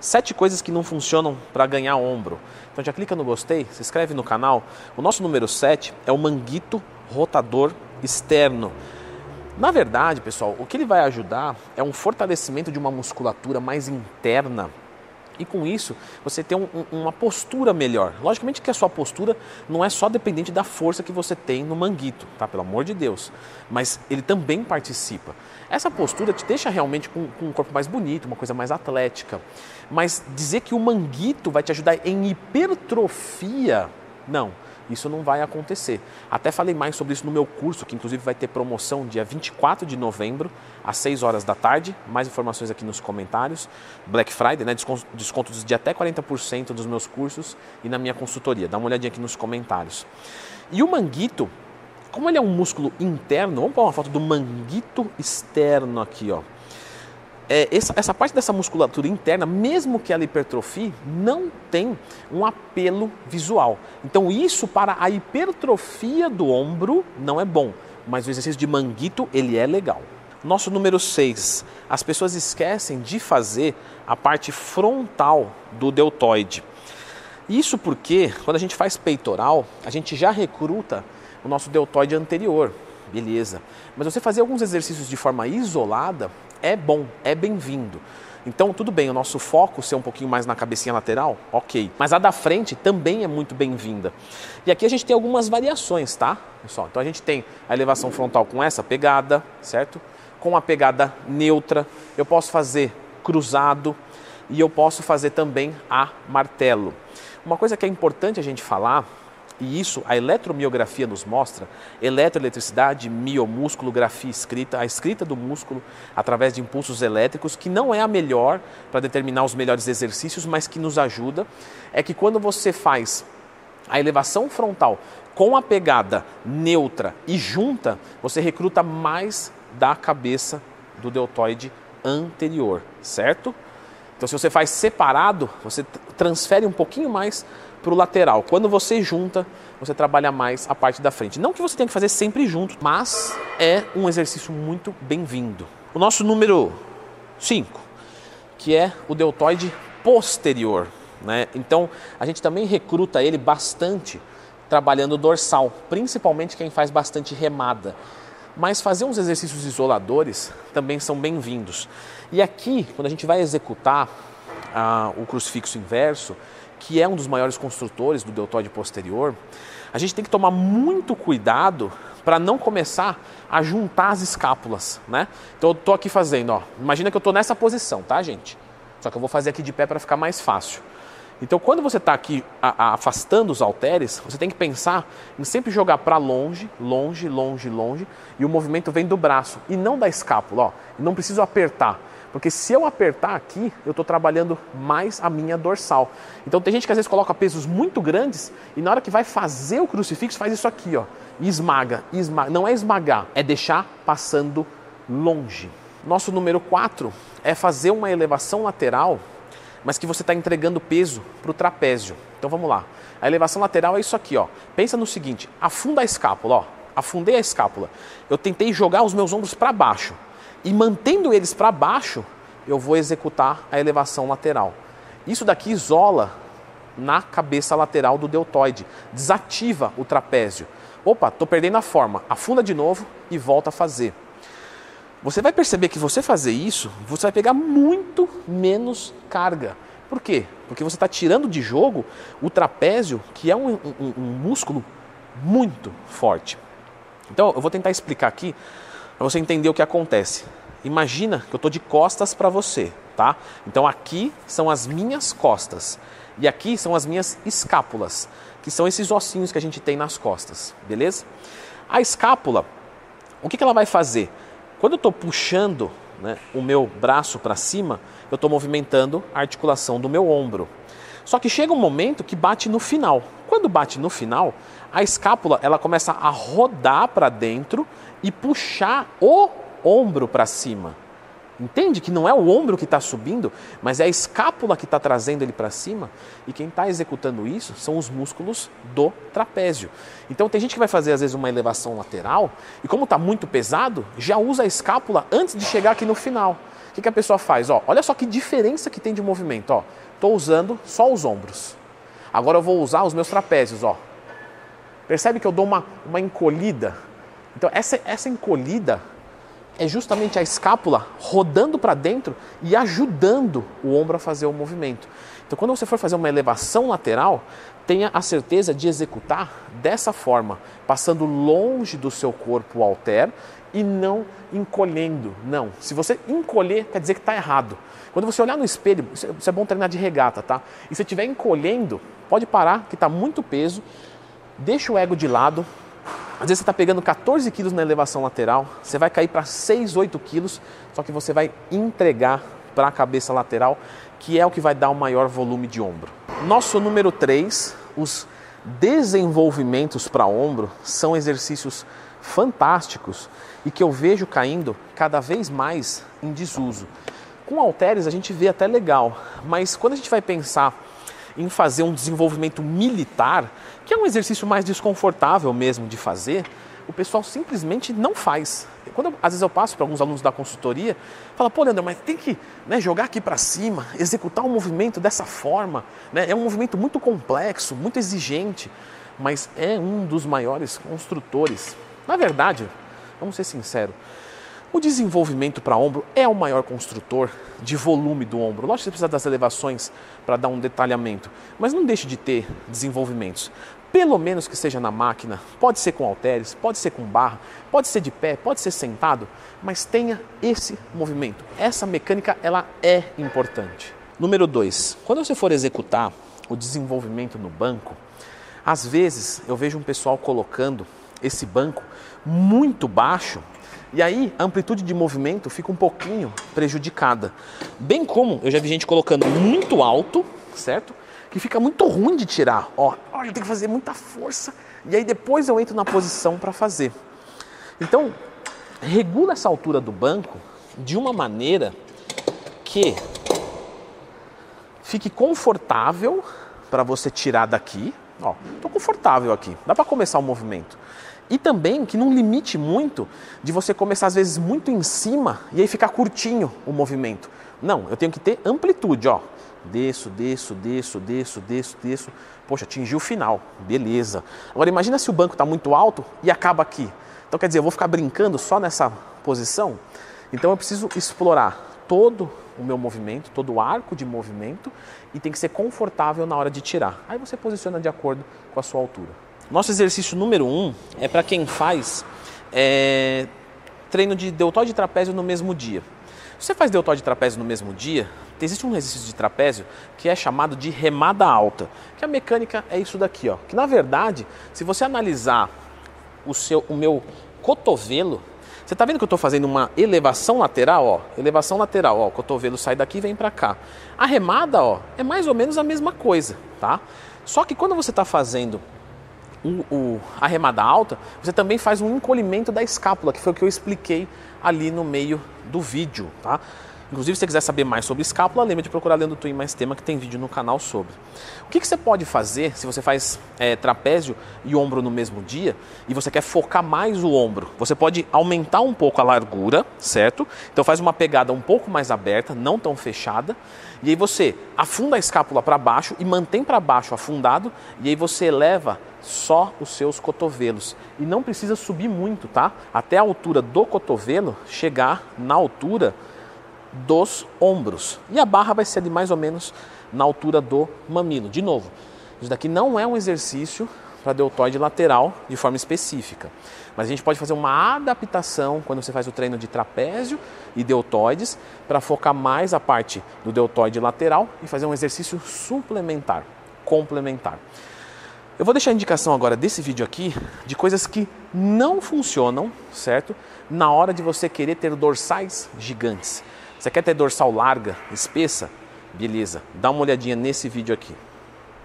Sete coisas que não funcionam para ganhar ombro. Então já clica no gostei, se inscreve no canal. O nosso número 7 é o manguito rotador externo. Na verdade, pessoal, o que ele vai ajudar é um fortalecimento de uma musculatura mais interna e com isso você tem um, uma postura melhor. Logicamente que a sua postura não é só dependente da força que você tem no manguito, tá? Pelo amor de Deus. Mas ele também participa. Essa postura te deixa realmente com, com um corpo mais bonito, uma coisa mais atlética. Mas dizer que o manguito vai te ajudar em hipertrofia, não isso não vai acontecer. Até falei mais sobre isso no meu curso, que inclusive vai ter promoção dia 24 de novembro, às 6 horas da tarde. Mais informações aqui nos comentários. Black Friday, né? descontos de até 40% dos meus cursos e na minha consultoria. Dá uma olhadinha aqui nos comentários. E o manguito, como ele é um músculo interno, vamos pôr uma foto do manguito externo aqui, ó é, essa, essa, parte dessa musculatura interna, mesmo que ela hipertrofie, não tem um apelo visual. Então, isso para a hipertrofia do ombro não é bom, mas o exercício de manguito ele é legal. Nosso número 6, as pessoas esquecem de fazer a parte frontal do deltoide. Isso porque quando a gente faz peitoral, a gente já recruta o nosso deltoide anterior, beleza. Mas você fazer alguns exercícios de forma isolada, é bom, é bem-vindo. Então, tudo bem, o nosso foco ser um pouquinho mais na cabecinha lateral, ok. Mas a da frente também é muito bem-vinda. E aqui a gente tem algumas variações, tá? Pessoal, então a gente tem a elevação frontal com essa pegada, certo? Com a pegada neutra. Eu posso fazer cruzado e eu posso fazer também a martelo. Uma coisa que é importante a gente falar e isso a eletromiografia nos mostra, eletroeletricidade, miomúsculo, grafia escrita, a escrita do músculo através de impulsos elétricos, que não é a melhor para determinar os melhores exercícios, mas que nos ajuda, é que quando você faz a elevação frontal com a pegada neutra e junta, você recruta mais da cabeça do deltoide anterior, certo? Então, se você faz separado, você transfere um pouquinho mais para o lateral. Quando você junta, você trabalha mais a parte da frente. Não que você tenha que fazer sempre junto, mas é um exercício muito bem-vindo. O nosso número 5, que é o deltoide posterior. Né? Então, a gente também recruta ele bastante trabalhando dorsal, principalmente quem faz bastante remada. Mas fazer uns exercícios isoladores também são bem-vindos. E aqui, quando a gente vai executar ah, o crucifixo inverso, que é um dos maiores construtores do deltoide posterior, a gente tem que tomar muito cuidado para não começar a juntar as escápulas, né? Então eu tô aqui fazendo, ó. Imagina que eu tô nessa posição, tá, gente? Só que eu vou fazer aqui de pé para ficar mais fácil. Então, quando você está aqui a, a, afastando os halteres, você tem que pensar em sempre jogar para longe, longe, longe, longe, e o movimento vem do braço e não da escápula. Ó. não preciso apertar. Porque se eu apertar aqui, eu estou trabalhando mais a minha dorsal. Então tem gente que às vezes coloca pesos muito grandes e na hora que vai fazer o crucifixo faz isso aqui, ó, e esmaga, esmaga. Não é esmagar, é deixar passando longe. Nosso número 4 é fazer uma elevação lateral, mas que você está entregando peso para o trapézio. Então vamos lá. A elevação lateral é isso aqui, ó. Pensa no seguinte: afunda a escápula, ó. Afundei a escápula. Eu tentei jogar os meus ombros para baixo e mantendo eles para baixo, eu vou executar a elevação lateral. Isso daqui isola na cabeça lateral do deltoide, desativa o trapézio. Opa, estou perdendo a forma. Afunda de novo e volta a fazer. Você vai perceber que você fazer isso, você vai pegar muito menos carga. Por quê? Porque você está tirando de jogo o trapézio, que é um, um, um músculo muito forte. Então, eu vou tentar explicar aqui para você entender o que acontece. Imagina que eu estou de costas para você, tá? Então aqui são as minhas costas e aqui são as minhas escápulas, que são esses ossinhos que a gente tem nas costas, beleza? A escápula, o que, que ela vai fazer? Quando eu estou puxando né, o meu braço para cima, eu estou movimentando a articulação do meu ombro. Só que chega um momento que bate no final. Quando bate no final, a escápula ela começa a rodar para dentro e puxar o ombro para cima. Entende que não é o ombro que está subindo, mas é a escápula que está trazendo ele para cima. E quem está executando isso são os músculos do trapézio. Então tem gente que vai fazer às vezes uma elevação lateral e como está muito pesado, já usa a escápula antes de chegar aqui no final. O que, que a pessoa faz? Ó, olha só que diferença que tem de movimento. Estou usando só os ombros. Agora eu vou usar os meus trapézios. Ó. Percebe que eu dou uma, uma encolhida? Então, essa, essa encolhida é justamente a escápula rodando para dentro e ajudando o ombro a fazer o movimento. Então, quando você for fazer uma elevação lateral, tenha a certeza de executar dessa forma, passando longe do seu corpo o halter e não encolhendo. Não. Se você encolher, quer dizer que está errado. Quando você olhar no espelho, isso é bom treinar de regata, tá? E se estiver encolhendo, pode parar, que está muito peso, deixa o ego de lado. Às vezes você está pegando 14 quilos na elevação lateral, você vai cair para 6, 8 quilos, só que você vai entregar para a cabeça lateral, que é o que vai dar o maior volume de ombro. Nosso número 3, os desenvolvimentos para ombro são exercícios fantásticos e que eu vejo caindo cada vez mais em desuso. Com halteres a gente vê até legal, mas quando a gente vai pensar em fazer um desenvolvimento militar, que é um exercício mais desconfortável mesmo de fazer, o pessoal simplesmente não faz. Quando eu, às vezes eu passo para alguns alunos da consultoria, fala, pô, Leandro, mas tem que né, jogar aqui para cima, executar um movimento dessa forma. Né? É um movimento muito complexo, muito exigente, mas é um dos maiores construtores. Na verdade, vamos ser sinceros, o desenvolvimento para ombro é o maior construtor de volume do ombro. Lógico que você precisa das elevações para dar um detalhamento, mas não deixe de ter desenvolvimentos pelo menos que seja na máquina, pode ser com halteres, pode ser com barra, pode ser de pé, pode ser sentado, mas tenha esse movimento. Essa mecânica ela é importante. Número 2, quando você for executar o desenvolvimento no banco, às vezes eu vejo um pessoal colocando esse banco muito baixo e aí a amplitude de movimento fica um pouquinho prejudicada. Bem como eu já vi gente colocando muito alto, certo? Que fica muito ruim de tirar. Ó, ó eu tenho que fazer muita força e aí depois eu entro na posição para fazer. Então, regula essa altura do banco de uma maneira que fique confortável para você tirar daqui. Ó, tô confortável aqui. Dá para começar o movimento. E também que não limite muito de você começar às vezes muito em cima e aí ficar curtinho o movimento. Não, eu tenho que ter amplitude, ó. Desço, desço, desço, desço, desço, desço. Poxa, atingi o final. Beleza. Agora imagina se o banco está muito alto e acaba aqui. Então quer dizer, eu vou ficar brincando só nessa posição? Então eu preciso explorar todo o meu movimento, todo o arco de movimento e tem que ser confortável na hora de tirar. Aí você posiciona de acordo com a sua altura. Nosso exercício número um é para quem faz é, treino de deltóide e trapézio no mesmo dia. Se você faz deltóide e trapézio no mesmo dia, existe um exercício de trapézio que é chamado de remada alta, que a mecânica é isso daqui, ó. Que na verdade, se você analisar o seu, o meu cotovelo, você está vendo que eu estou fazendo uma elevação lateral, ó? Elevação lateral, ó. O cotovelo sai daqui e vem para cá. A remada, ó, é mais ou menos a mesma coisa, tá? Só que quando você está fazendo o, o, a remada alta, você também faz um encolhimento da escápula, que foi o que eu expliquei ali no meio do vídeo, tá? Inclusive, se você quiser saber mais sobre escápula, lembra de procurar Lendo Twin Mais Tema, que tem vídeo no canal sobre. O que, que você pode fazer se você faz é, trapézio e ombro no mesmo dia e você quer focar mais o ombro? Você pode aumentar um pouco a largura, certo? Então faz uma pegada um pouco mais aberta, não tão fechada. E aí você afunda a escápula para baixo e mantém para baixo afundado. E aí você eleva só os seus cotovelos. E não precisa subir muito, tá? Até a altura do cotovelo chegar na altura dos ombros. E a barra vai ser ali mais ou menos na altura do mamilo. De novo, isso daqui não é um exercício para deltoide lateral de forma específica. Mas a gente pode fazer uma adaptação quando você faz o treino de trapézio e deltoides para focar mais a parte do deltoide lateral e fazer um exercício suplementar, complementar. Eu vou deixar a indicação agora desse vídeo aqui de coisas que não funcionam, certo? Na hora de você querer ter dorsais gigantes. Você quer ter dorsal larga, espessa? Beleza, dá uma olhadinha nesse vídeo aqui.